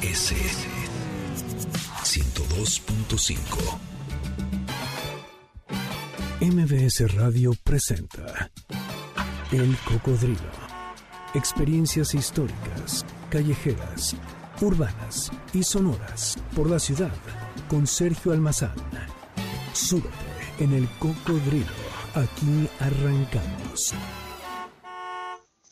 MBS 102.5 MBS Radio presenta El Cocodrilo. Experiencias históricas, callejeras, urbanas y sonoras por la ciudad con Sergio Almazán. Súbete en El Cocodrilo. Aquí arrancamos.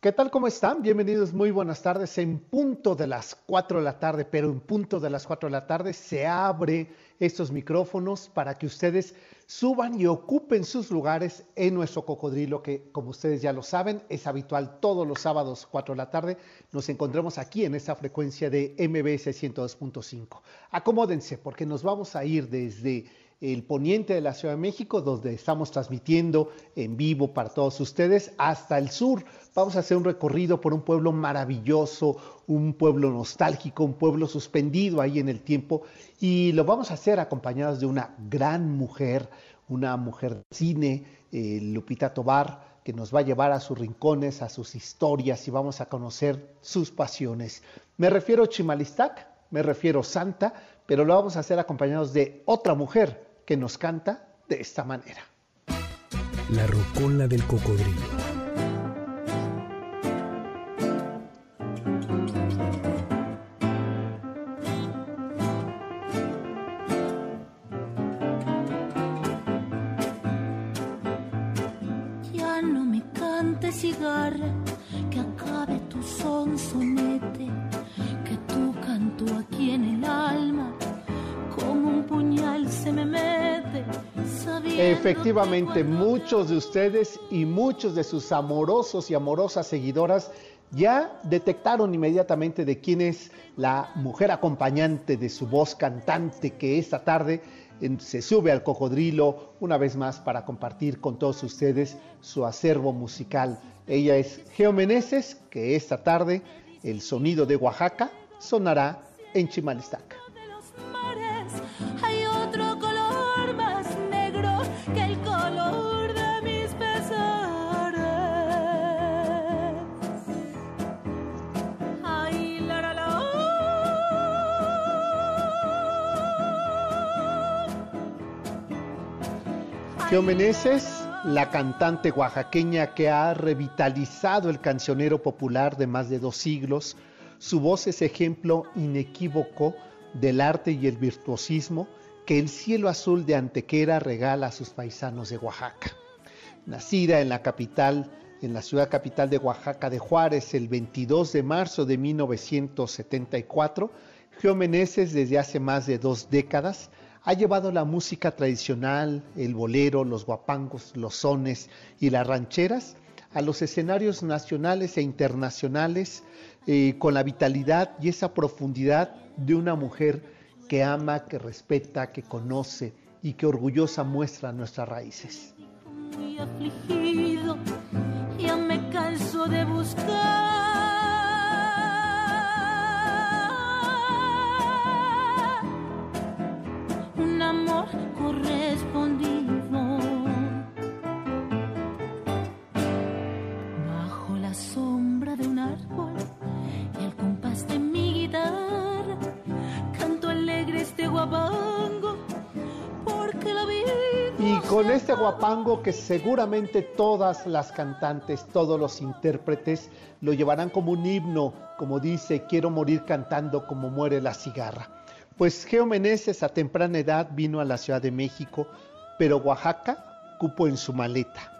¿Qué tal? ¿Cómo están? Bienvenidos, muy buenas tardes. En punto de las 4 de la tarde, pero en punto de las 4 de la tarde se abre estos micrófonos para que ustedes suban y ocupen sus lugares en nuestro cocodrilo, que como ustedes ya lo saben, es habitual todos los sábados 4 de la tarde. Nos encontremos aquí en esta frecuencia de MBS 102.5. Acomódense porque nos vamos a ir desde el poniente de la Ciudad de México, donde estamos transmitiendo en vivo para todos ustedes, hasta el sur. Vamos a hacer un recorrido por un pueblo maravilloso, un pueblo nostálgico, un pueblo suspendido ahí en el tiempo, y lo vamos a hacer acompañados de una gran mujer, una mujer de cine, eh, Lupita Tobar, que nos va a llevar a sus rincones, a sus historias y vamos a conocer sus pasiones. Me refiero a Chimalistac, me refiero a Santa, pero lo vamos a hacer acompañados de otra mujer, que nos canta de esta manera. La rocola del cocodrilo. Ya no me cantes cigarra, que acabe tu son Efectivamente, muchos de ustedes y muchos de sus amorosos y amorosas seguidoras ya detectaron inmediatamente de quién es la mujer acompañante de su voz cantante que esta tarde se sube al cocodrilo una vez más para compartir con todos ustedes su acervo musical. Ella es Geo Meneses, que esta tarde el sonido de Oaxaca sonará en Chimalistaca. Geo Meneses, la cantante oaxaqueña que ha revitalizado el cancionero popular de más de dos siglos, su voz es ejemplo inequívoco del arte y el virtuosismo que el cielo azul de Antequera regala a sus paisanos de Oaxaca. Nacida en la capital, en la ciudad capital de Oaxaca de Juárez, el 22 de marzo de 1974, Geo Meneses desde hace más de dos décadas ha llevado la música tradicional, el bolero, los guapangos, los sones y las rancheras a los escenarios nacionales e internacionales eh, con la vitalidad y esa profundidad de una mujer que ama, que respeta, que conoce y que orgullosa muestra nuestras raíces. Afligido, ya me canso de buscar con este guapango que seguramente todas las cantantes, todos los intérpretes lo llevarán como un himno, como dice, quiero morir cantando como muere la cigarra. Pues Geo Meneses a temprana edad vino a la Ciudad de México, pero Oaxaca cupo en su maleta,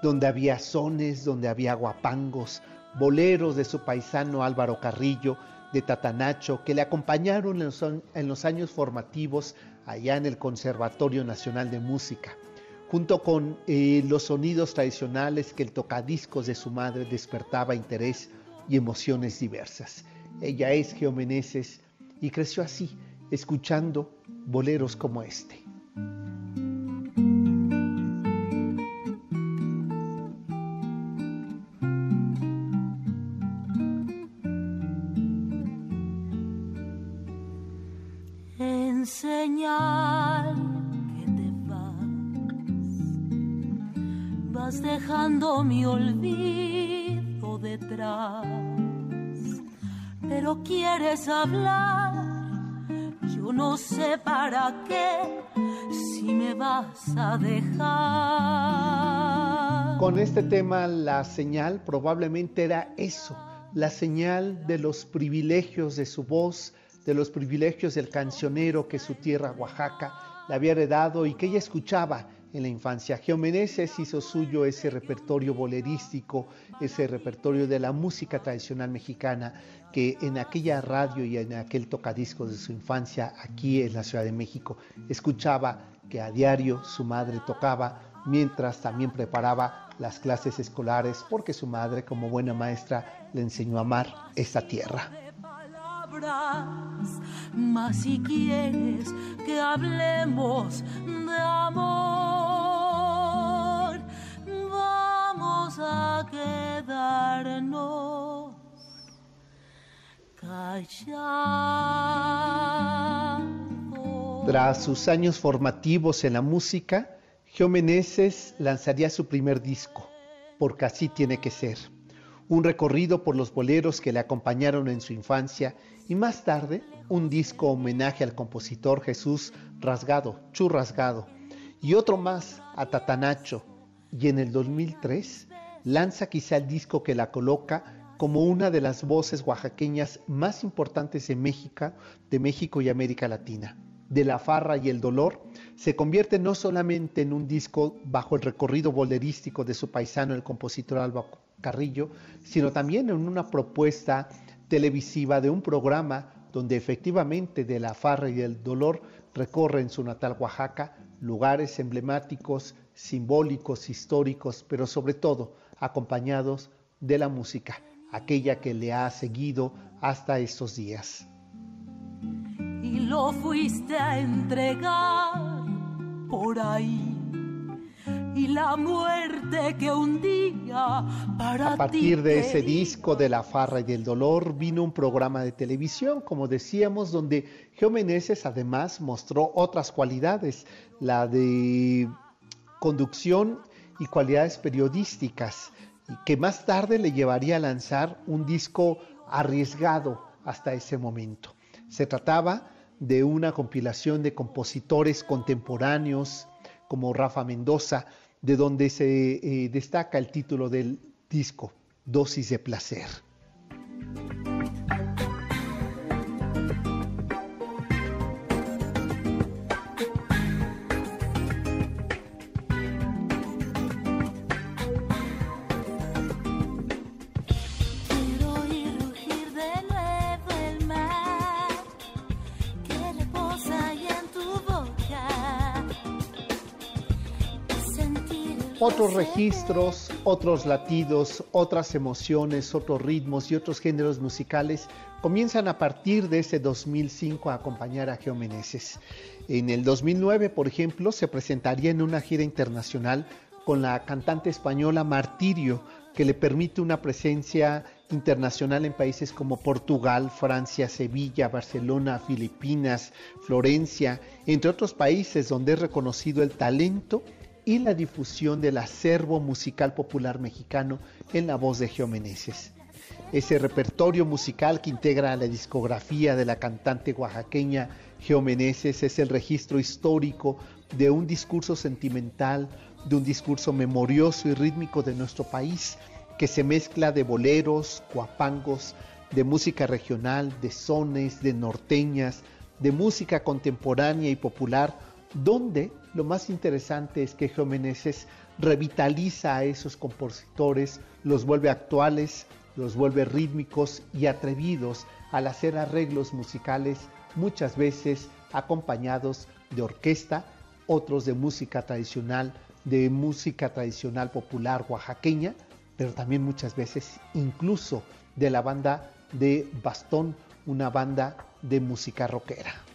donde había sones, donde había guapangos, boleros de su paisano Álvaro Carrillo, de Tatanacho, que le acompañaron en los, en los años formativos allá en el Conservatorio Nacional de Música, junto con eh, los sonidos tradicionales que el tocadiscos de su madre despertaba interés y emociones diversas. Ella es Geo Meneses y creció así, escuchando boleros como este. Señal que te vas, vas dejando mi olvido detrás pero quieres hablar. Yo no sé para qué si me vas a dejar. Con este tema la señal probablemente era eso, la señal de los privilegios de su voz, de los privilegios del cancionero que su tierra Oaxaca le había heredado y que ella escuchaba en la infancia. Geomeneses hizo suyo ese repertorio bolerístico, ese repertorio de la música tradicional mexicana que en aquella radio y en aquel tocadiscos de su infancia aquí en la Ciudad de México escuchaba que a diario su madre tocaba mientras también preparaba las clases escolares porque su madre como buena maestra le enseñó a amar esta tierra. Más si quieres que hablemos de amor, vamos a quedarnos. Tras sus años formativos en la música, Geo lanzaría su primer disco, Porque así tiene que ser un recorrido por los boleros que le acompañaron en su infancia y más tarde un disco homenaje al compositor Jesús Rasgado, Churrasgado, y otro más a Tatanacho. Y en el 2003 lanza quizá el disco que la coloca como una de las voces oaxaqueñas más importantes de México, de México y América Latina. De la farra y el dolor se convierte no solamente en un disco bajo el recorrido bolerístico de su paisano el compositor Alba Carrillo, sino también en una propuesta televisiva de un programa donde efectivamente de la farra y el dolor recorre en su natal Oaxaca lugares emblemáticos, simbólicos, históricos, pero sobre todo acompañados de la música, aquella que le ha seguido hasta estos días. Y lo fuiste a entregar por ahí y la muerte que un día para A partir de ese disco de la farra y del dolor vino un programa de televisión, como decíamos, donde Geomeneses además mostró otras cualidades, la de conducción y cualidades periodísticas, que más tarde le llevaría a lanzar un disco arriesgado hasta ese momento. Se trataba de una compilación de compositores contemporáneos como Rafa Mendoza, de donde se eh, destaca el título del disco, Dosis de Placer. Otros registros, otros latidos, otras emociones, otros ritmos y otros géneros musicales comienzan a partir de ese 2005 a acompañar a Geomeneses. En el 2009, por ejemplo, se presentaría en una gira internacional con la cantante española Martirio, que le permite una presencia internacional en países como Portugal, Francia, Sevilla, Barcelona, Filipinas, Florencia, entre otros países donde es reconocido el talento y la difusión del acervo musical popular mexicano en la voz de Geomeneses. Ese repertorio musical que integra la discografía de la cantante oaxaqueña Geomeneses es el registro histórico de un discurso sentimental, de un discurso memorioso y rítmico de nuestro país, que se mezcla de boleros, cuapangos, de música regional, de sones, de norteñas, de música contemporánea y popular, donde lo más interesante es que Geomeneses revitaliza a esos compositores, los vuelve actuales, los vuelve rítmicos y atrevidos al hacer arreglos musicales, muchas veces acompañados de orquesta, otros de música tradicional, de música tradicional popular oaxaqueña, pero también muchas veces incluso de la banda de Bastón, una banda de música rockera.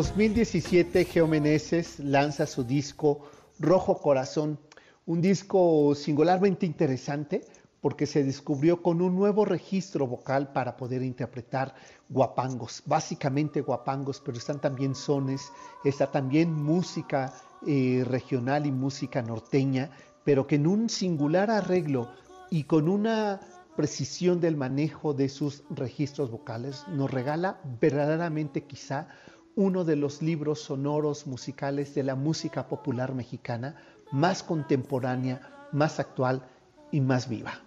2017, Geomeneses lanza su disco Rojo Corazón, un disco singularmente interesante porque se descubrió con un nuevo registro vocal para poder interpretar guapangos, básicamente guapangos, pero están también sones, está también música eh, regional y música norteña, pero que en un singular arreglo y con una precisión del manejo de sus registros vocales nos regala verdaderamente quizá uno de los libros sonoros musicales de la música popular mexicana más contemporánea, más actual y más viva.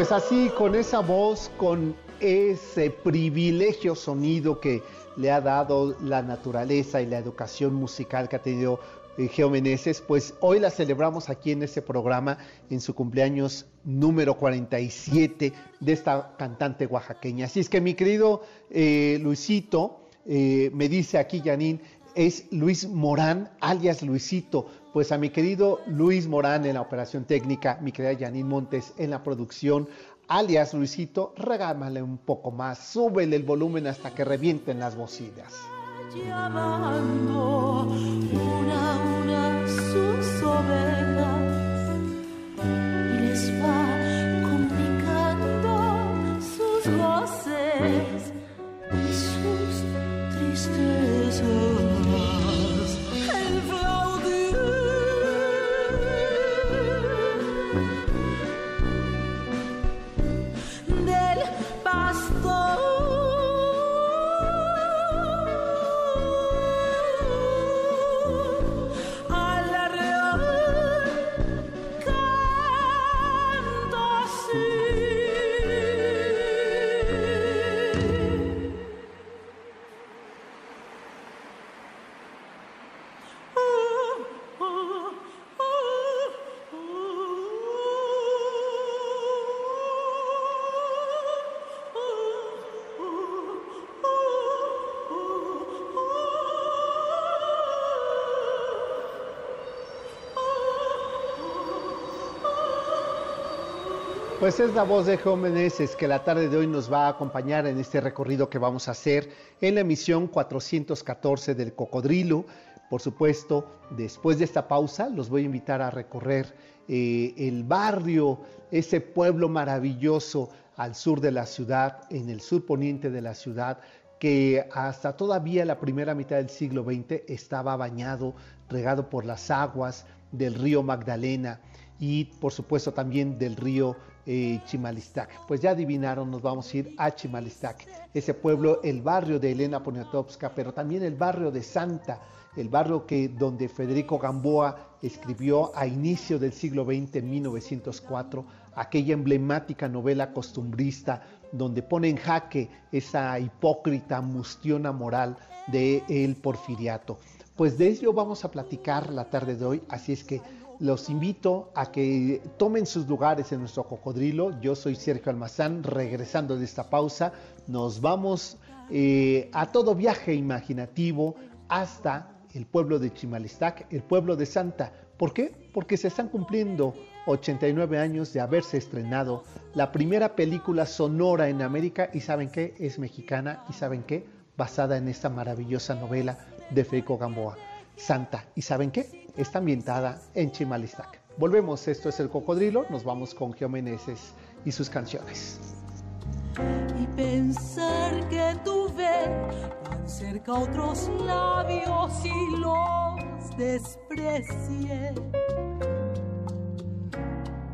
Pues así, con esa voz, con ese privilegio sonido que le ha dado la naturaleza y la educación musical que ha tenido eh, Geo Meneses, pues hoy la celebramos aquí en este programa en su cumpleaños número 47 de esta cantante oaxaqueña. Así es que mi querido eh, Luisito, eh, me dice aquí Janine, es Luis Morán, alias Luisito. Pues a mi querido Luis Morán en la operación técnica, mi querida Janine Montes en la producción, alias Luisito, regámale un poco más, súbele el volumen hasta que revienten las bocinas. Pues es la voz de Jóvenes que la tarde de hoy nos va a acompañar en este recorrido que vamos a hacer en la emisión 414 del Cocodrilo. Por supuesto, después de esta pausa, los voy a invitar a recorrer eh, el barrio, ese pueblo maravilloso al sur de la ciudad, en el sur poniente de la ciudad, que hasta todavía la primera mitad del siglo XX estaba bañado, regado por las aguas del río Magdalena y por supuesto también del río Chimalistac. Pues ya adivinaron, nos vamos a ir a Chimalistac, ese pueblo, el barrio de Elena Poniatowska, pero también el barrio de Santa, el barrio que donde Federico Gamboa escribió a inicio del siglo XX, en 1904, aquella emblemática novela costumbrista donde pone en jaque esa hipócrita mustiona moral de el porfiriato. Pues de ello vamos a platicar la tarde de hoy, así es que los invito a que tomen sus lugares en nuestro cocodrilo. Yo soy Sergio Almazán, regresando de esta pausa, nos vamos eh, a todo viaje imaginativo hasta el pueblo de Chimalistac, el pueblo de Santa. ¿Por qué? Porque se están cumpliendo 89 años de haberse estrenado la primera película sonora en América y saben qué, es mexicana y saben qué, basada en esta maravillosa novela de Federico Gamboa. Santa. ¿Y saben qué? Está ambientada en Chimalistac. Volvemos, esto es El Cocodrilo, nos vamos con Geomeneses y sus canciones. Y pensar que tuve tan cerca otros labios y los desprecié.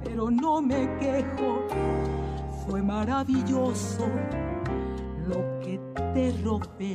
Pero no me quejo, fue maravilloso lo que te robé.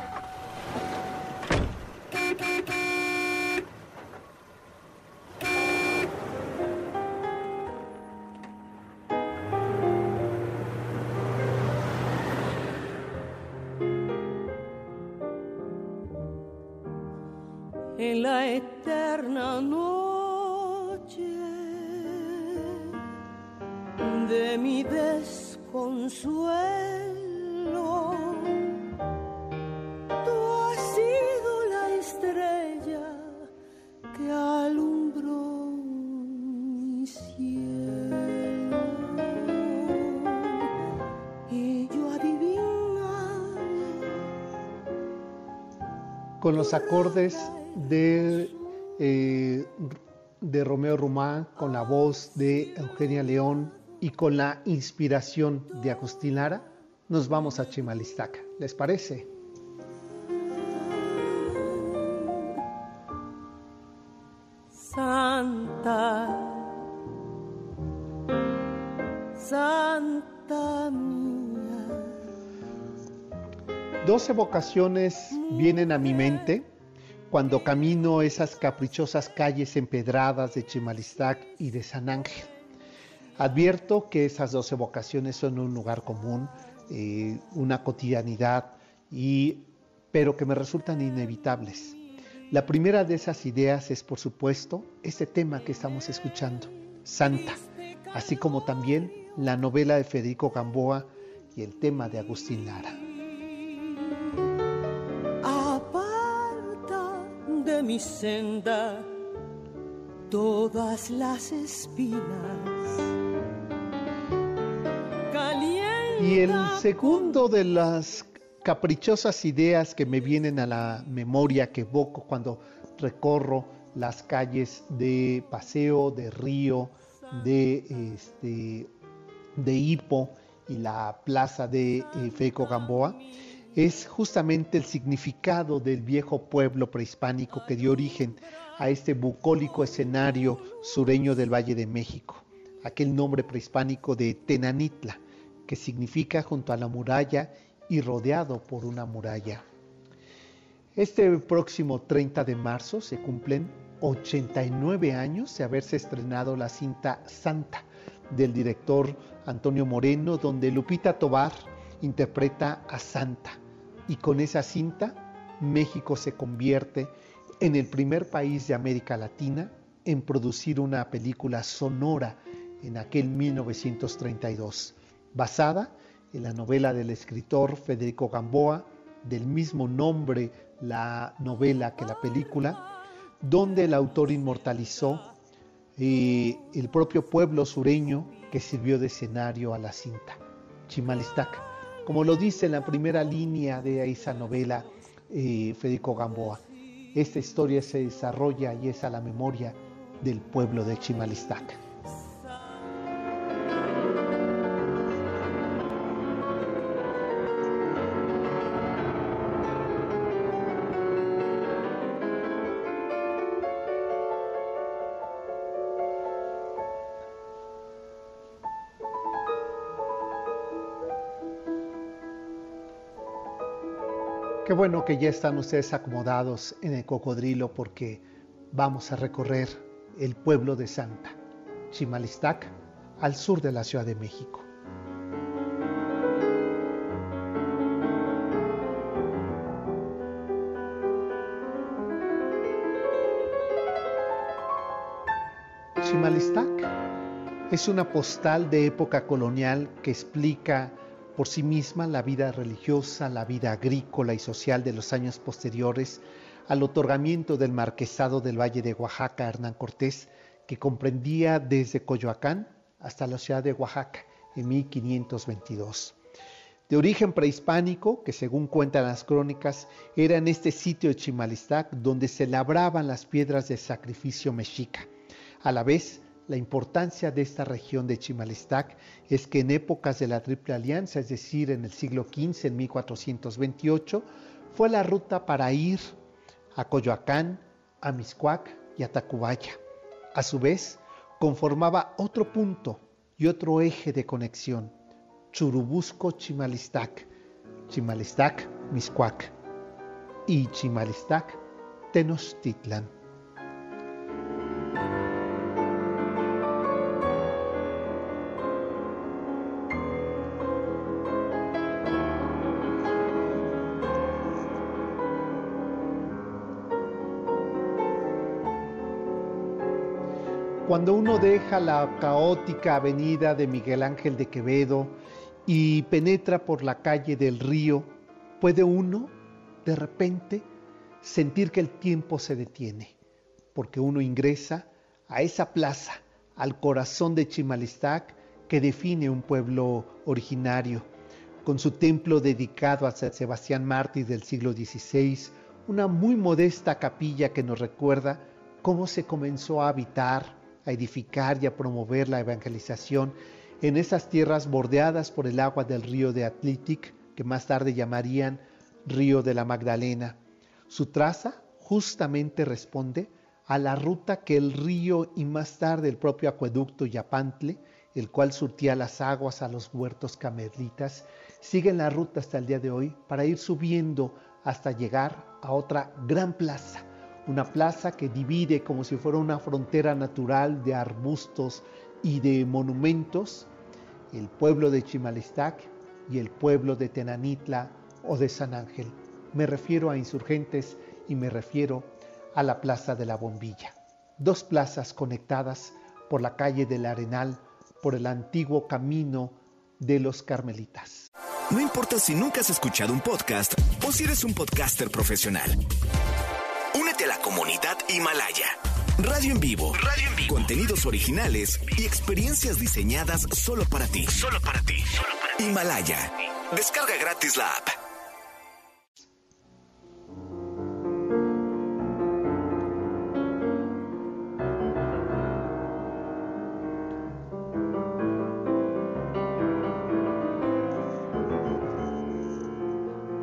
en la eterna noche de mi desconsuelo. Tú has sido la estrella que alumbró mi cielo. Y yo adivinaba Con los acordes de, eh, de Romeo Rumá, con la voz de Eugenia León y con la inspiración de Agustín Lara, nos vamos a Chimalistaca. ¿Les parece? Santa, Santa mía. Dos evocaciones vienen a mi mente cuando camino esas caprichosas calles empedradas de Chimalistac y de San Ángel. Advierto que esas dos evocaciones son un lugar común, eh, una cotidianidad, y, pero que me resultan inevitables. La primera de esas ideas es, por supuesto, este tema que estamos escuchando, Santa, así como también la novela de Federico Gamboa y el tema de Agustín Lara. Mi senda todas las espinas. Y el segundo de las caprichosas ideas que me vienen a la memoria, que evoco cuando recorro las calles de Paseo, de Río, de, este, de Hipo y la plaza de eh, Federico Gamboa, es justamente el significado del viejo pueblo prehispánico que dio origen a este bucólico escenario sureño del Valle de México, aquel nombre prehispánico de Tenanitla, que significa junto a la muralla y rodeado por una muralla. Este próximo 30 de marzo se cumplen 89 años de haberse estrenado la cinta Santa del director Antonio Moreno, donde Lupita Tobar interpreta a Santa. Y con esa cinta, México se convierte en el primer país de América Latina en producir una película sonora en aquel 1932, basada en la novela del escritor Federico Gamboa, del mismo nombre la novela que la película, donde el autor inmortalizó eh, el propio pueblo sureño que sirvió de escenario a la cinta, Chimalistaca, como lo dice en la primera línea de esa novela eh, Federico Gamboa. Esta historia se desarrolla y es a la memoria del pueblo de Chimalistaca. Qué bueno que ya están ustedes acomodados en el cocodrilo porque vamos a recorrer el pueblo de Santa, Chimalistac, al sur de la Ciudad de México. Chimalistac es una postal de época colonial que explica por sí misma la vida religiosa, la vida agrícola y social de los años posteriores al otorgamiento del marquesado del Valle de Oaxaca a Hernán Cortés, que comprendía desde Coyoacán hasta la ciudad de Oaxaca en 1522. De origen prehispánico, que según cuentan las crónicas, era en este sitio de Chimalistac donde se labraban las piedras de sacrificio mexica. A la vez, la importancia de esta región de Chimalistac es que en épocas de la Triple Alianza, es decir, en el siglo XV, en 1428, fue la ruta para ir a Coyoacán, a Miscuac y a Tacubaya. A su vez, conformaba otro punto y otro eje de conexión, Churubusco Chimalistac, Chimalistac Miscuac y Chimalistac Cuando uno deja la caótica avenida de Miguel Ángel de Quevedo y penetra por la calle del río, puede uno de repente sentir que el tiempo se detiene, porque uno ingresa a esa plaza, al corazón de Chimalistac, que define un pueblo originario, con su templo dedicado a San Sebastián Mártir del siglo XVI, una muy modesta capilla que nos recuerda cómo se comenzó a habitar a edificar y a promover la evangelización en esas tierras bordeadas por el agua del río de Atlitic, que más tarde llamarían río de la Magdalena. Su traza justamente responde a la ruta que el río y más tarde el propio acueducto Yapantle, el cual surtía las aguas a los huertos camerlitas, siguen la ruta hasta el día de hoy para ir subiendo hasta llegar a otra gran plaza, una plaza que divide como si fuera una frontera natural de arbustos y de monumentos el pueblo de Chimalistac y el pueblo de Tenanitla o de San Ángel. Me refiero a insurgentes y me refiero a la Plaza de la Bombilla. Dos plazas conectadas por la calle del Arenal, por el antiguo camino de los Carmelitas. No importa si nunca has escuchado un podcast o si eres un podcaster profesional comunidad Himalaya. Radio en vivo. Radio en vivo. Contenidos originales y experiencias diseñadas solo para ti. Solo para ti. Himalaya. Descarga gratis la app.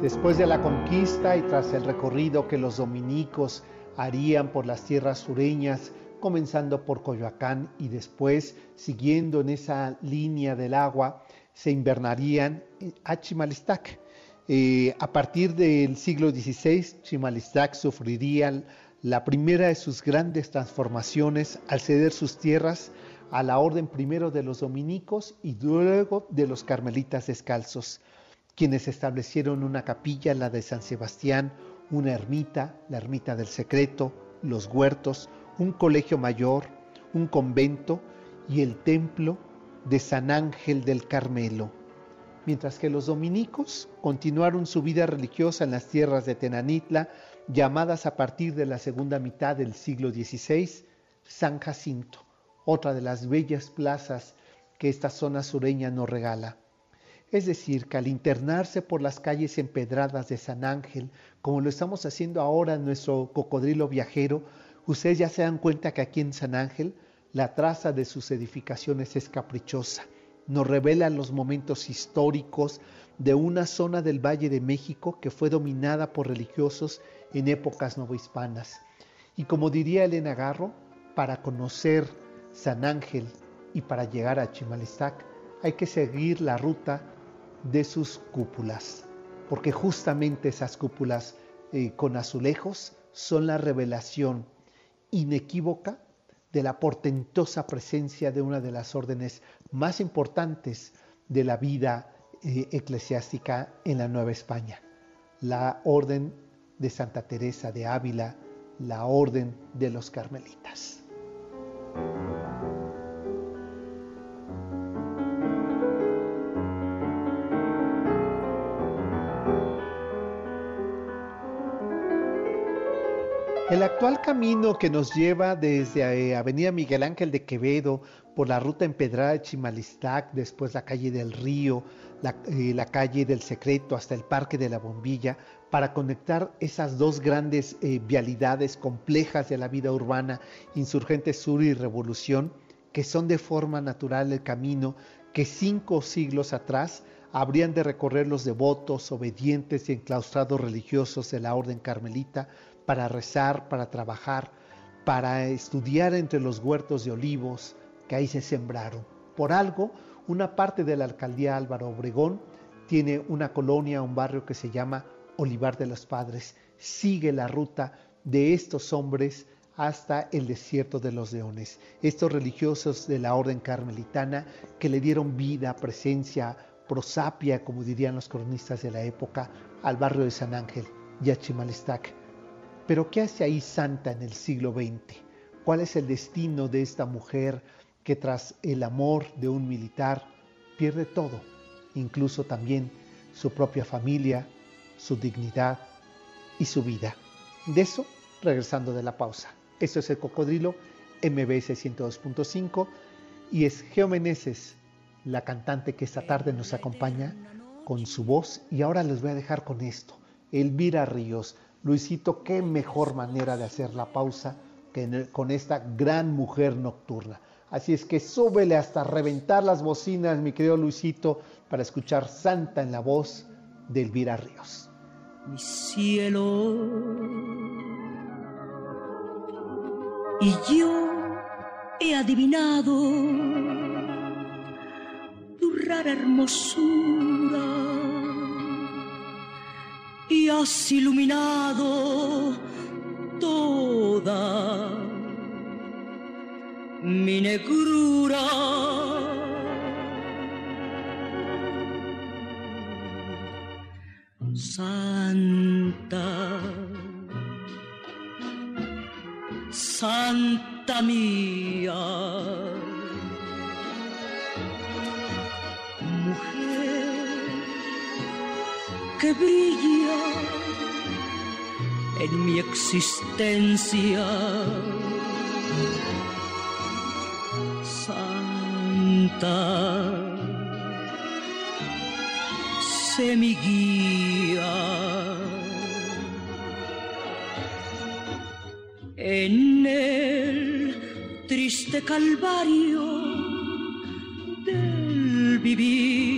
Después de la conquista y tras el recorrido que los dominicos harían por las tierras sureñas, comenzando por Coyoacán y después siguiendo en esa línea del agua, se invernarían a Chimalistac. Eh, a partir del siglo XVI, Chimalistac sufriría la primera de sus grandes transformaciones al ceder sus tierras a la orden primero de los dominicos y luego de los carmelitas descalzos quienes establecieron una capilla, la de San Sebastián, una ermita, la ermita del secreto, los huertos, un colegio mayor, un convento y el templo de San Ángel del Carmelo. Mientras que los dominicos continuaron su vida religiosa en las tierras de Tenanitla, llamadas a partir de la segunda mitad del siglo XVI San Jacinto, otra de las bellas plazas que esta zona sureña nos regala. Es decir, que al internarse por las calles empedradas de San Ángel, como lo estamos haciendo ahora en nuestro cocodrilo viajero, ustedes ya se dan cuenta que aquí en San Ángel la traza de sus edificaciones es caprichosa. Nos revela los momentos históricos de una zona del Valle de México que fue dominada por religiosos en épocas novohispanas. Y como diría Elena Garro, para conocer San Ángel y para llegar a Chimalistac hay que seguir la ruta de sus cúpulas, porque justamente esas cúpulas eh, con azulejos son la revelación inequívoca de la portentosa presencia de una de las órdenes más importantes de la vida eh, eclesiástica en la Nueva España, la orden de Santa Teresa de Ávila, la orden de los carmelitas. El actual camino que nos lleva desde eh, Avenida Miguel Ángel de Quevedo por la ruta empedrada de Chimalistac, después la calle del Río, la, eh, la, calle del Secreto hasta el Parque de la Bombilla, para conectar esas dos grandes eh, vialidades complejas de la vida urbana, Insurgente Sur y Revolución, que son de forma natural el camino que cinco siglos atrás habrían de recorrer los devotos, obedientes y enclaustrados religiosos de la Orden Carmelita para rezar, para trabajar, para estudiar entre los huertos de olivos que ahí se sembraron. Por algo, una parte de la alcaldía Álvaro Obregón tiene una colonia, un barrio que se llama Olivar de los Padres. Sigue la ruta de estos hombres hasta el desierto de los leones. Estos religiosos de la orden carmelitana que le dieron vida, presencia, prosapia, como dirían los cronistas de la época, al barrio de San Ángel y. Pero ¿qué hace ahí Santa en el siglo XX? ¿Cuál es el destino de esta mujer que tras el amor de un militar pierde todo, incluso también su propia familia, su dignidad y su vida? De eso, regresando de la pausa. Esto es el Cocodrilo MBS 102.5 y es Geomeneses, la cantante que esta tarde nos acompaña con su voz. Y ahora les voy a dejar con esto. Elvira Ríos Luisito, qué mejor manera de hacer la pausa que con esta gran mujer nocturna. Así es que súbele hasta reventar las bocinas, mi querido Luisito, para escuchar Santa en la voz de Elvira Ríos. Mi cielo. Y yo he adivinado tu rara hermosura y has iluminado toda mi negrura. Santa, Santa mía, brilla en mi existencia. Santa, sé mi guía. En el triste calvario del vivir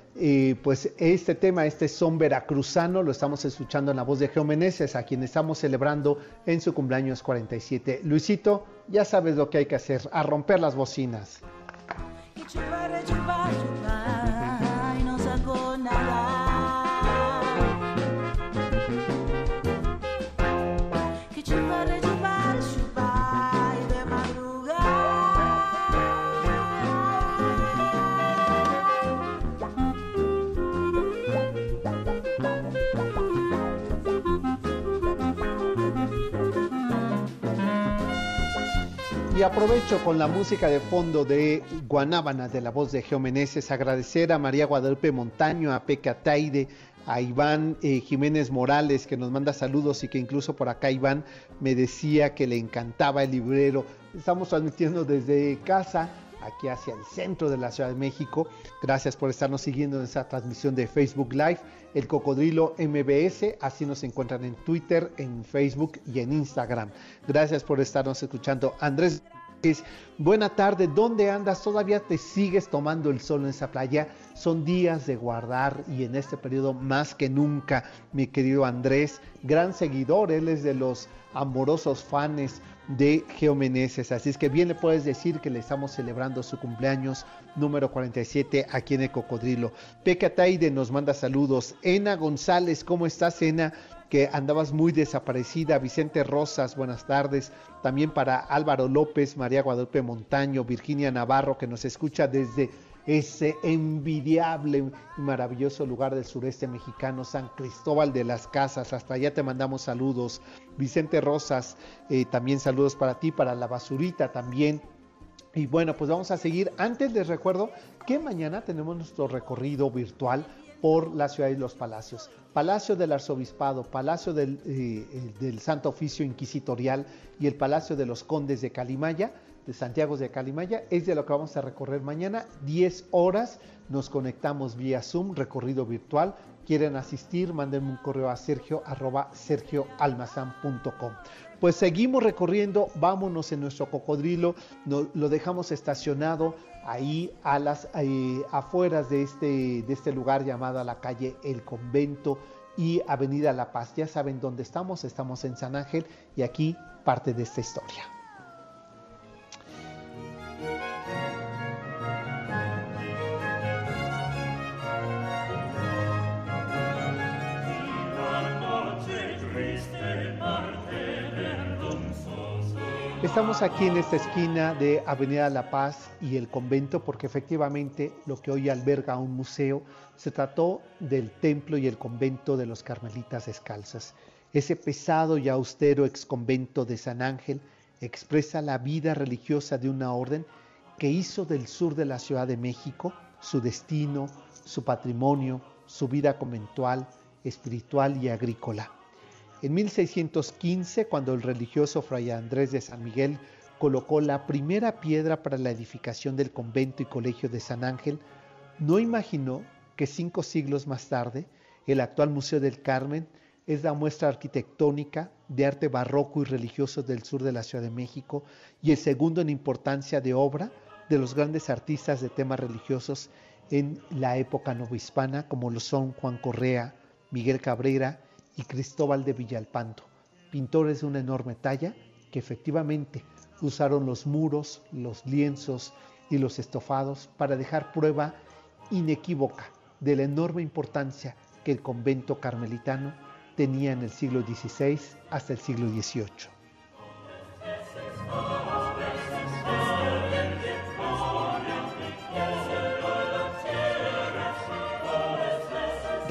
Pues este tema, este son veracruzano, lo estamos escuchando en la voz de Geomeneses, a quien estamos celebrando en su cumpleaños 47. Luisito, ya sabes lo que hay que hacer, a romper las bocinas. Y aprovecho con la música de fondo de Guanábana de la voz de Geomeneses, agradecer a María Guadalupe Montaño, a Peca Taide, a Iván eh, Jiménez Morales que nos manda saludos y que incluso por acá Iván me decía que le encantaba el librero. Estamos transmitiendo desde casa aquí hacia el centro de la Ciudad de México. Gracias por estarnos siguiendo en esta transmisión de Facebook Live, el Cocodrilo MBS, así nos encuentran en Twitter, en Facebook y en Instagram. Gracias por estarnos escuchando. Andrés Buena tarde, ¿dónde andas? ¿Todavía te sigues tomando el sol en esa playa? Son días de guardar y en este periodo más que nunca, mi querido Andrés, gran seguidor, él es de los amorosos fans de Geomeneses. Así es que bien le puedes decir que le estamos celebrando su cumpleaños número 47 aquí en el Cocodrilo. Peca Taide nos manda saludos. Ena González, ¿cómo estás, Ena? que andabas muy desaparecida. Vicente Rosas, buenas tardes. También para Álvaro López, María Guadalupe Montaño, Virginia Navarro, que nos escucha desde ese envidiable y maravilloso lugar del sureste mexicano, San Cristóbal de las Casas. Hasta allá te mandamos saludos. Vicente Rosas, eh, también saludos para ti, para la basurita también. Y bueno, pues vamos a seguir. Antes les recuerdo que mañana tenemos nuestro recorrido virtual por la ciudad y los palacios. Palacio del Arzobispado, Palacio del, eh, del, Santo Oficio Inquisitorial y el Palacio de los Condes de Calimaya, de Santiago de Calimaya, es de lo que vamos a recorrer mañana. 10 horas, nos conectamos vía Zoom, recorrido virtual. Quieren asistir, mándenme un correo a sergio arroba sergioalmazán.com. Pues seguimos recorriendo, vámonos en nuestro cocodrilo, lo dejamos estacionado ahí a las eh, afueras de este, de este lugar llamado la calle El Convento y Avenida La Paz. Ya saben dónde estamos, estamos en San Ángel y aquí parte de esta historia. Estamos aquí en esta esquina de Avenida La Paz y el convento porque efectivamente lo que hoy alberga un museo se trató del templo y el convento de los Carmelitas Descalzas. Ese pesado y austero exconvento de San Ángel expresa la vida religiosa de una orden que hizo del sur de la Ciudad de México su destino, su patrimonio, su vida conventual, espiritual y agrícola. En 1615, cuando el religioso Fray Andrés de San Miguel colocó la primera piedra para la edificación del convento y colegio de San Ángel, no imaginó que cinco siglos más tarde el actual Museo del Carmen es la muestra arquitectónica de arte barroco y religioso del sur de la Ciudad de México y el segundo en importancia de obra de los grandes artistas de temas religiosos en la época novohispana, como lo son Juan Correa, Miguel Cabrera y Cristóbal de Villalpando, pintores de una enorme talla que efectivamente usaron los muros, los lienzos y los estofados para dejar prueba inequívoca de la enorme importancia que el convento carmelitano tenía en el siglo XVI hasta el siglo XVIII.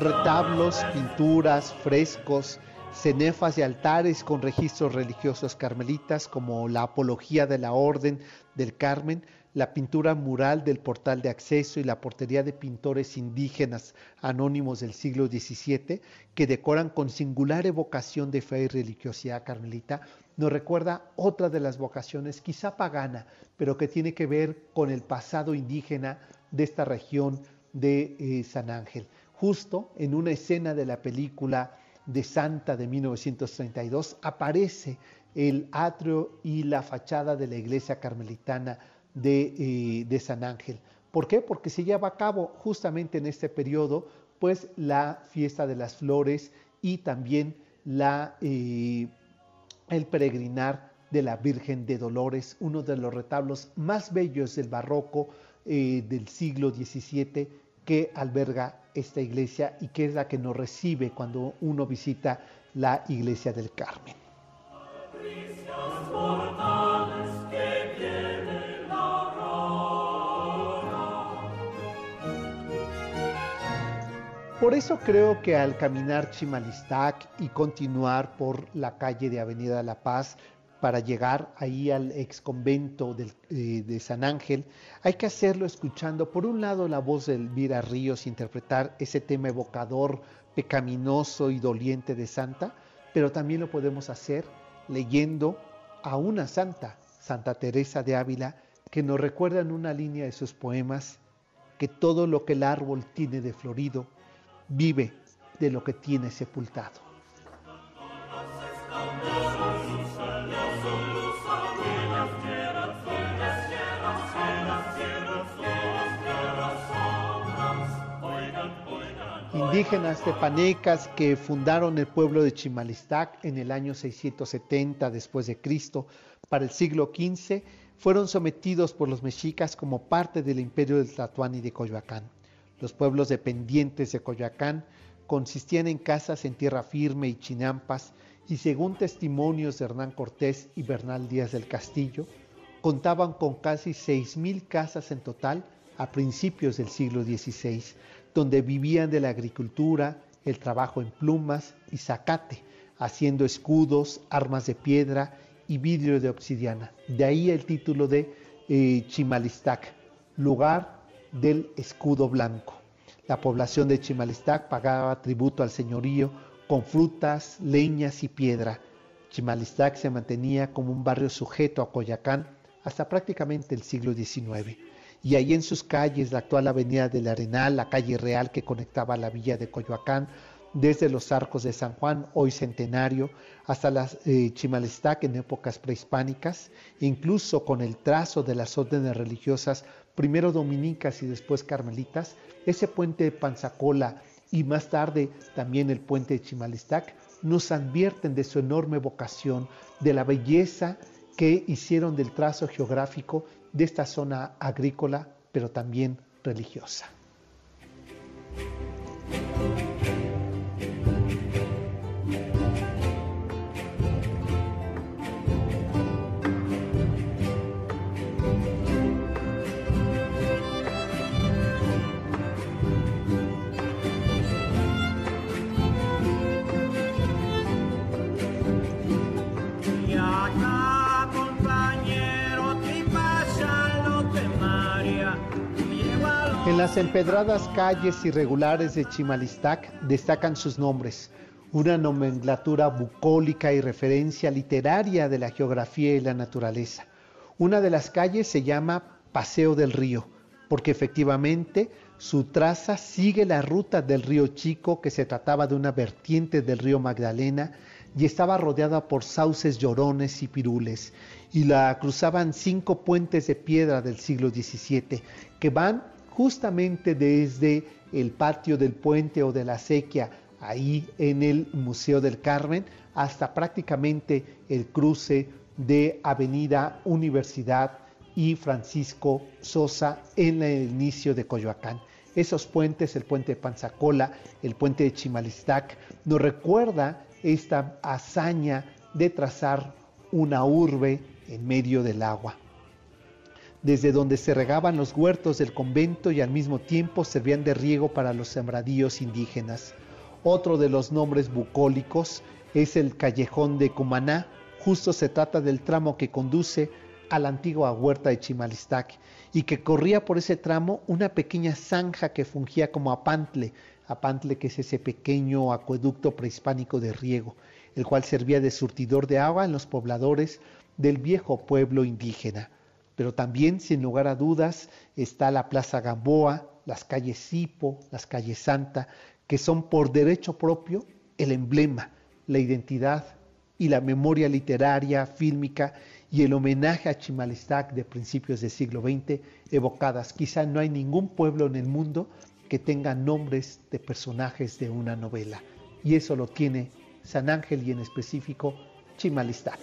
Retablos, pinturas, frescos, cenefas y altares con registros religiosos carmelitas como la Apología de la Orden del Carmen, la pintura mural del portal de acceso y la portería de pintores indígenas anónimos del siglo XVII que decoran con singular evocación de fe y religiosidad carmelita, nos recuerda otra de las vocaciones, quizá pagana, pero que tiene que ver con el pasado indígena de esta región de eh, San Ángel justo en una escena de la película de Santa de 1932, aparece el atrio y la fachada de la iglesia carmelitana de, eh, de, San Ángel. ¿Por qué? Porque se lleva a cabo justamente en este periodo, pues la fiesta de las flores y también la, eh, el peregrinar de la Virgen de Dolores, uno de los retablos más bellos del barroco eh, del siglo XVII que alberga esta iglesia y que es la que nos recibe cuando uno visita la iglesia del Carmen. Por eso creo que al caminar Chimalistac y continuar por la calle de Avenida La Paz, para llegar ahí al ex convento eh, de San Ángel, hay que hacerlo escuchando, por un lado, la voz de Elvira Ríos, interpretar ese tema evocador, pecaminoso y doliente de Santa, pero también lo podemos hacer leyendo a una santa, Santa Teresa de Ávila, que nos recuerda en una línea de sus poemas que todo lo que el árbol tiene de florido vive de lo que tiene sepultado. Indígenas tepanecas que fundaron el pueblo de Chimalistac en el año 670 después de Cristo para el siglo XV fueron sometidos por los mexicas como parte del imperio del Tlatuán y de Coyoacán. Los pueblos dependientes de Coyoacán consistían en casas en tierra firme y chinampas y según testimonios de Hernán Cortés y Bernal Díaz del Castillo, contaban con casi 6.000 casas en total a principios del siglo XVI, donde vivían de la agricultura, el trabajo en plumas y zacate, haciendo escudos, armas de piedra y vidrio de obsidiana. De ahí el título de eh, Chimalistac, lugar del escudo blanco. La población de Chimalistac pagaba tributo al señorío con frutas, leñas y piedra. Chimalistac se mantenía como un barrio sujeto a Coyacán hasta prácticamente el siglo XIX y ahí en sus calles, la actual avenida del Arenal, la calle real que conectaba la villa de Coyoacán, desde los arcos de San Juan, hoy centenario, hasta las eh, Chimalestac en épocas prehispánicas, incluso con el trazo de las órdenes religiosas, primero dominicas y después carmelitas, ese puente de Panzacola y más tarde también el puente de Chimalestac, nos advierten de su enorme vocación, de la belleza que hicieron del trazo geográfico de esta zona agrícola, pero también religiosa. Las empedradas calles irregulares de Chimalistac destacan sus nombres, una nomenclatura bucólica y referencia literaria de la geografía y la naturaleza. Una de las calles se llama Paseo del Río, porque efectivamente su traza sigue la ruta del río Chico, que se trataba de una vertiente del río Magdalena, y estaba rodeada por sauces llorones y pirules, y la cruzaban cinco puentes de piedra del siglo XVII, que van justamente desde el patio del puente o de la sequía, ahí en el Museo del Carmen, hasta prácticamente el cruce de Avenida Universidad y Francisco Sosa en el inicio de Coyoacán. Esos puentes, el puente de Panzacola, el puente de Chimalistac, nos recuerda esta hazaña de trazar una urbe en medio del agua desde donde se regaban los huertos del convento y al mismo tiempo servían de riego para los sembradíos indígenas. Otro de los nombres bucólicos es el callejón de Cumaná, justo se trata del tramo que conduce a la antigua huerta de Chimalistac y que corría por ese tramo una pequeña zanja que fungía como apantle, apantle que es ese pequeño acueducto prehispánico de riego, el cual servía de surtidor de agua en los pobladores del viejo pueblo indígena pero también, sin lugar a dudas, está la Plaza Gamboa, las calles Sipo, las calles Santa, que son por derecho propio el emblema, la identidad y la memoria literaria, fílmica y el homenaje a Chimalistac de principios del siglo XX evocadas. Quizá no hay ningún pueblo en el mundo que tenga nombres de personajes de una novela. Y eso lo tiene San Ángel y en específico Chimalistac.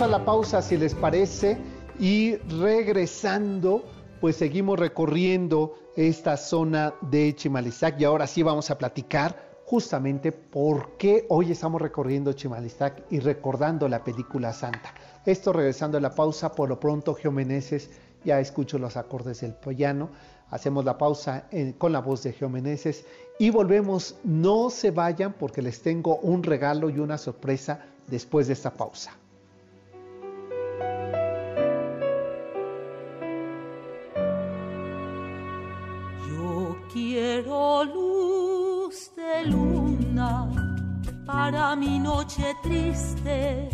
A la pausa si les parece y regresando pues seguimos recorriendo esta zona de Chimalizac y ahora sí vamos a platicar justamente por qué hoy estamos recorriendo Chimalizac y recordando la película Santa. Esto regresando a la pausa, por lo pronto Geomeneses, ya escucho los acordes del piano, hacemos la pausa en- con la voz de Geomeneses y volvemos, no se vayan porque les tengo un regalo y una sorpresa después de esta pausa. Quiero luz de luna para mi noche triste,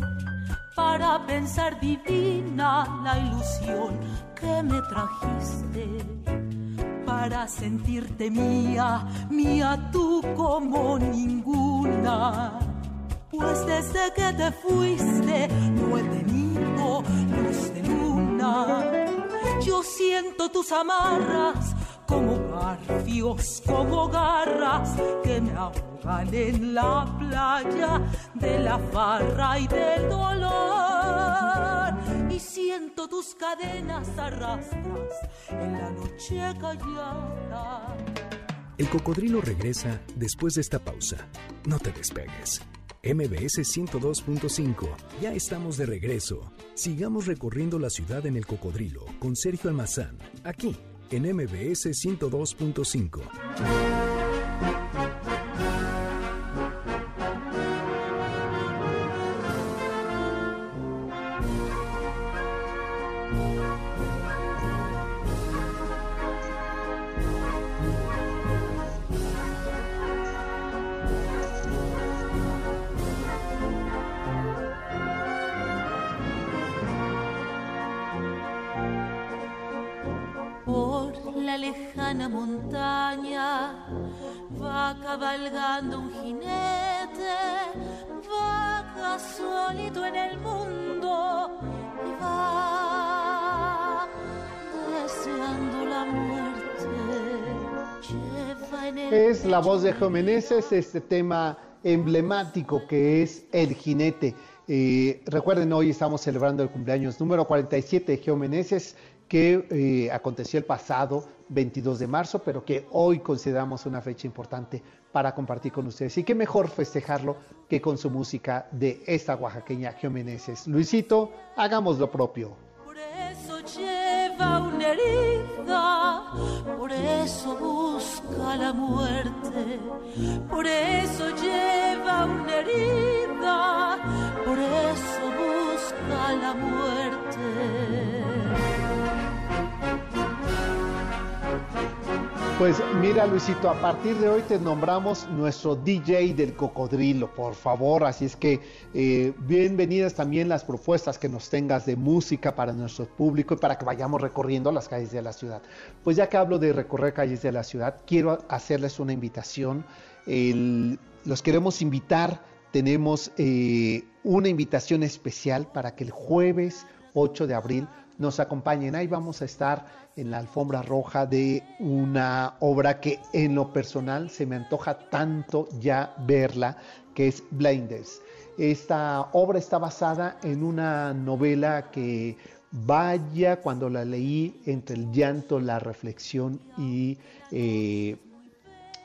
para pensar divina la ilusión que me trajiste, para sentirte mía, mía tú como ninguna. Pues desde que te fuiste no he tenido luz de luna. Yo siento tus amarras como garfios, como garras que me ahogan en la playa de la farra y del dolor. Y siento tus cadenas arrastras en la noche callada. El cocodrilo regresa después de esta pausa. No te despegues. MBS 102.5. Ya estamos de regreso. Sigamos recorriendo la ciudad en el cocodrilo con Sergio Almazán, aquí en MBS 102.5. solito en el mundo y va deseando la muerte. Lleva en el Es la voz de pecho Geomeneses, este tema emblemático que es el jinete. Eh, recuerden, hoy estamos celebrando el cumpleaños número 47 de Geomeneses, que eh, aconteció el pasado 22 de marzo, pero que hoy consideramos una fecha importante para compartir con ustedes. Y qué mejor festejarlo que con su música de esta oaxaqueña Geomeneses. Luisito, hagamos lo propio. Por eso lleva una herida, por eso busca la muerte, por eso lleva una herida, por eso busca la muerte. Pues mira Luisito, a partir de hoy te nombramos nuestro DJ del cocodrilo, por favor. Así es que eh, bienvenidas también las propuestas que nos tengas de música para nuestro público y para que vayamos recorriendo las calles de la ciudad. Pues ya que hablo de recorrer calles de la ciudad, quiero hacerles una invitación. El- los queremos invitar, tenemos eh, una invitación especial para que el jueves 8 de abril nos acompañen. Ahí vamos a estar en la alfombra roja de una obra que en lo personal se me antoja tanto ya verla, que es Blinders. Esta obra está basada en una novela que vaya cuando la leí entre el llanto, la reflexión y eh,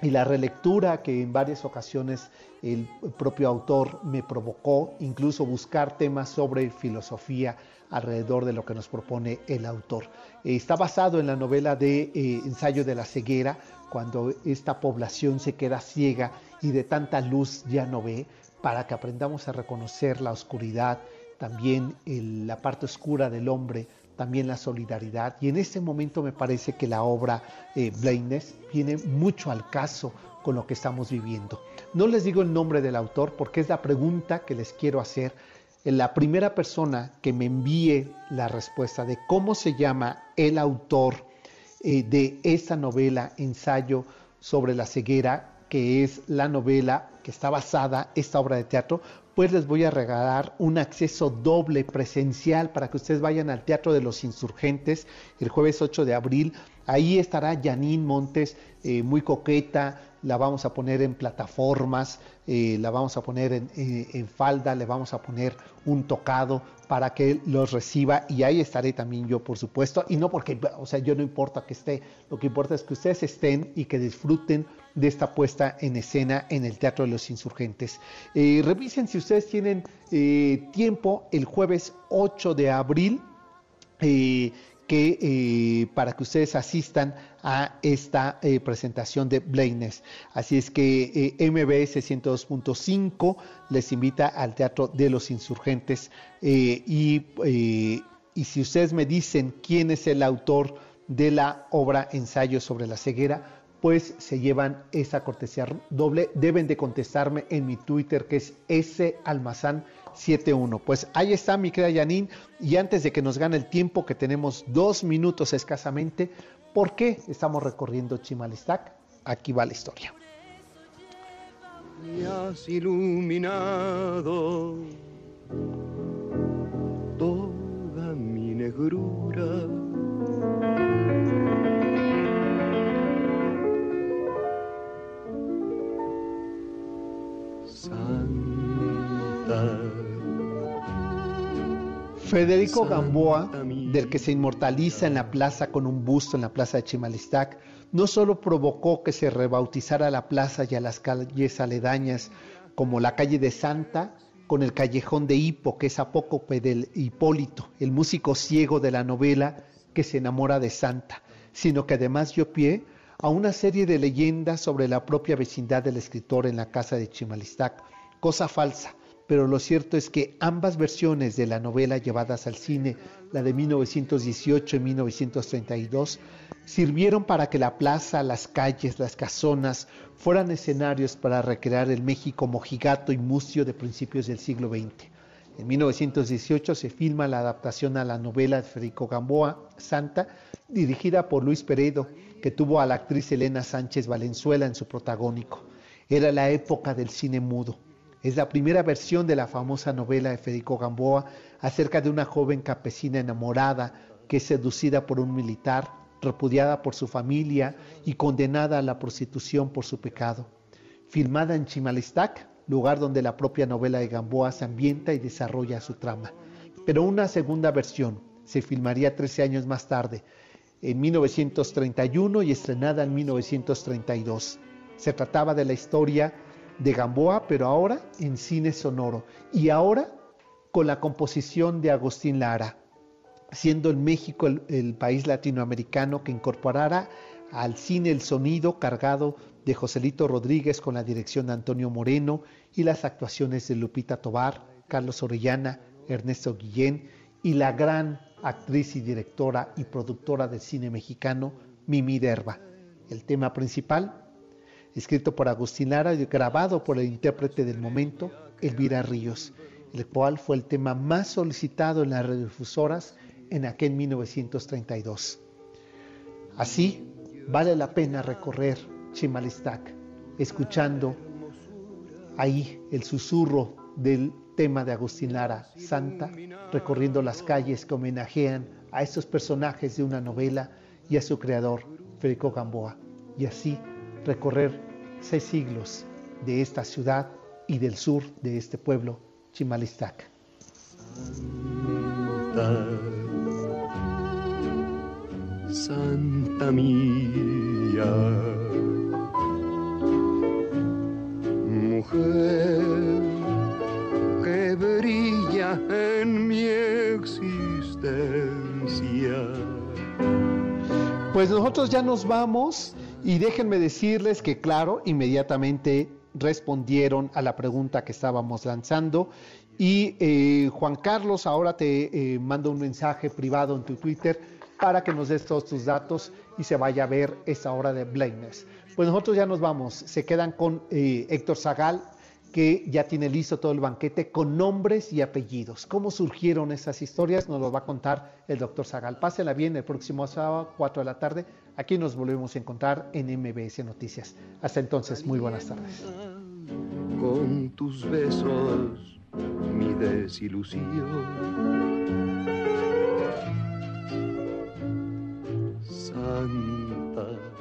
y la relectura que en varias ocasiones el propio autor me provocó, incluso buscar temas sobre filosofía alrededor de lo que nos propone el autor. Eh, Está basado en la novela de eh, Ensayo de la ceguera, cuando esta población se queda ciega y de tanta luz ya no ve, para que aprendamos a reconocer la oscuridad, también la parte oscura del hombre, también la solidaridad. Y en este momento me parece que la obra eh, Blindness viene mucho al caso con lo que estamos viviendo. No les digo el nombre del autor porque es la pregunta que les quiero hacer. La primera persona que me envíe la respuesta de cómo se llama el autor eh, de esta novela, ensayo sobre la ceguera, que es la novela que está basada esta obra de teatro, pues les voy a regalar un acceso doble presencial para que ustedes vayan al Teatro de los Insurgentes el jueves 8 de abril. Ahí estará Janine Montes, eh, muy coqueta, la vamos a poner en plataformas, eh, la vamos a poner en, eh, en, falda, le vamos a poner un tocado para que los reciba y ahí estaré también yo, por supuesto, y no porque, o sea, yo no importa que esté, lo que importa es que ustedes estén y que disfruten de esta puesta en escena en el Teatro de los Insurgentes. Eh, revisen si ustedes tienen eh, tiempo el jueves 8 de abril. Eh, que para que ustedes asistan a esta presentación de Blaines. Así es que MBS 102.5 les invita al Teatro de los Insurgentes y, y si ustedes me dicen quién es el autor de la obra Ensayo sobre la ceguera, pues se llevan esa cortesía doble. Deben de contestarme en mi Twitter que es S Almazán 71. Pues ahí está mi querida Yanin. Y antes de que nos gane el tiempo, que tenemos dos minutos escasamente, ¿por qué estamos recorriendo Chimalistac? Aquí va la historia. Me has iluminado toda mi negrura. Federico Gamboa, del que se inmortaliza en la plaza con un busto en la plaza de Chimalistac, no solo provocó que se rebautizara la plaza y a las calles aledañas, como la calle de Santa, con el callejón de Hipo, que es apócope del Hipólito, el músico ciego de la novela que se enamora de Santa, sino que además dio pie a una serie de leyendas sobre la propia vecindad del escritor en la casa de Chimalistac, cosa falsa, pero lo cierto es que ambas versiones de la novela llevadas al cine, la de 1918 y 1932, sirvieron para que la plaza, las calles, las casonas fueran escenarios para recrear el México mojigato y mucio de principios del siglo XX. En 1918 se filma la adaptación a la novela de Federico Gamboa, Santa, dirigida por Luis Peredo, que tuvo a la actriz Elena Sánchez Valenzuela en su protagónico. Era la época del cine mudo. Es la primera versión de la famosa novela de Federico Gamboa acerca de una joven campesina enamorada que es seducida por un militar, repudiada por su familia y condenada a la prostitución por su pecado. Filmada en Chimalistac, lugar donde la propia novela de Gamboa se ambienta y desarrolla su trama. Pero una segunda versión se filmaría 13 años más tarde, en 1931 y estrenada en 1932. Se trataba de la historia de Gamboa, pero ahora en cine sonoro y ahora con la composición de Agustín Lara, siendo el México el, país latinoamericano que incorporara al cine el sonido cargado de Joselito Rodríguez con la dirección de Antonio Moreno y las actuaciones de Lupita Tobar, Carlos Orellana, Ernesto Guillén y la gran actriz y directora y productora del cine mexicano, Mimi Derba. El tema principal, escrito por Agustín Lara y grabado por el intérprete del momento, Elvira Ríos, el cual fue el tema más solicitado en las radiodifusoras en aquel 1932. Así, vale la pena recorrer Chimalistac, escuchando ahí el susurro del tema de Agustín Lara, Santa, recorriendo las calles que homenajean a estos personajes de una novela y a su creador, Federico Gamboa, y así recorrer seis siglos de esta ciudad y del sur de este pueblo, Chimalistac. Santa, Santa mía, mujer que brilla en mi existencia. Pues nosotros ya nos vamos. Y déjenme decirles que, claro, inmediatamente respondieron a la pregunta que estábamos lanzando. Y eh, Juan Carlos, ahora te eh, mando un mensaje privado en tu Twitter para que nos des todos tus datos y se vaya a ver esa hora de Blindness. Pues nosotros ya nos vamos. Se quedan con eh, Héctor Zagal que ya tiene listo todo el banquete con nombres y apellidos. ¿Cómo surgieron esas historias? Nos lo va a contar el doctor Zagal. Pásela bien el próximo sábado, 4 de la tarde. Aquí nos volvemos a encontrar en MBS Noticias. Hasta entonces, muy buenas tardes. Con tus besos, mi desilusión. Santa.